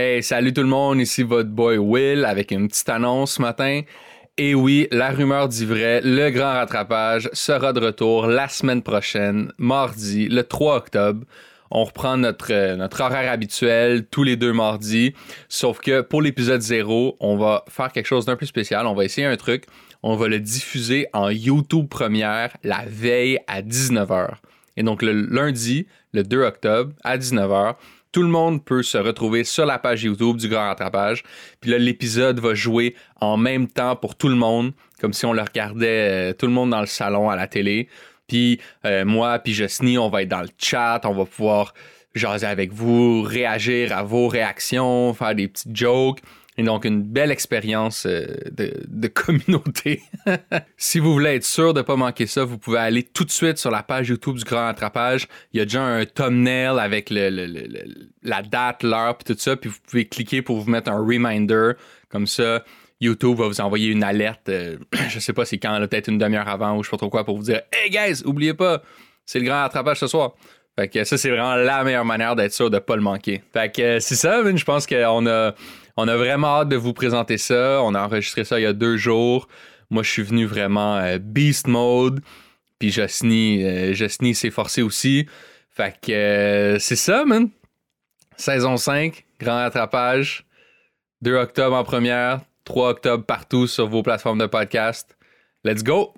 Hey, salut tout le monde, ici votre boy Will avec une petite annonce ce matin. Et oui, la rumeur dit vrai, le grand rattrapage sera de retour la semaine prochaine, mardi, le 3 octobre. On reprend notre, euh, notre horaire habituel tous les deux mardis. Sauf que pour l'épisode 0, on va faire quelque chose d'un peu spécial. On va essayer un truc. On va le diffuser en YouTube première la veille à 19h. Et donc le lundi, le 2 octobre, à 19h, tout le monde peut se retrouver sur la page YouTube du Grand Rattrapage. Puis là, l'épisode va jouer en même temps pour tout le monde, comme si on le regardait euh, tout le monde dans le salon à la télé. Puis euh, moi, puis Jessny, on va être dans le chat, on va pouvoir jaser avec vous, réagir à vos réactions, faire des petites jokes. Et donc, une belle expérience euh, de, communauté. si vous voulez être sûr de ne pas manquer ça, vous pouvez aller tout de suite sur la page YouTube du Grand Attrapage. Il y a déjà un thumbnail avec la date, l'heure, puis tout ça. Puis vous pouvez cliquer pour vous mettre un reminder. Comme ça, YouTube va vous envoyer une alerte. Euh, je sais pas c'est quand, peut-être une demi-heure avant ou je sais pas trop quoi pour vous dire Hey guys, oubliez pas, c'est le Grand Attrapage ce soir. Fait que ça, c'est vraiment la meilleure manière d'être sûr de ne pas le manquer. Fait que euh, c'est ça, je pense qu'on a on a vraiment hâte de vous présenter ça. On a enregistré ça il y a deux jours. Moi, je suis venu vraiment euh, beast mode. Puis Josny, euh, s'est forcé aussi. Fait que euh, c'est ça, man. Saison 5, grand rattrapage. 2 octobre en première, 3 octobre partout sur vos plateformes de podcast. Let's go!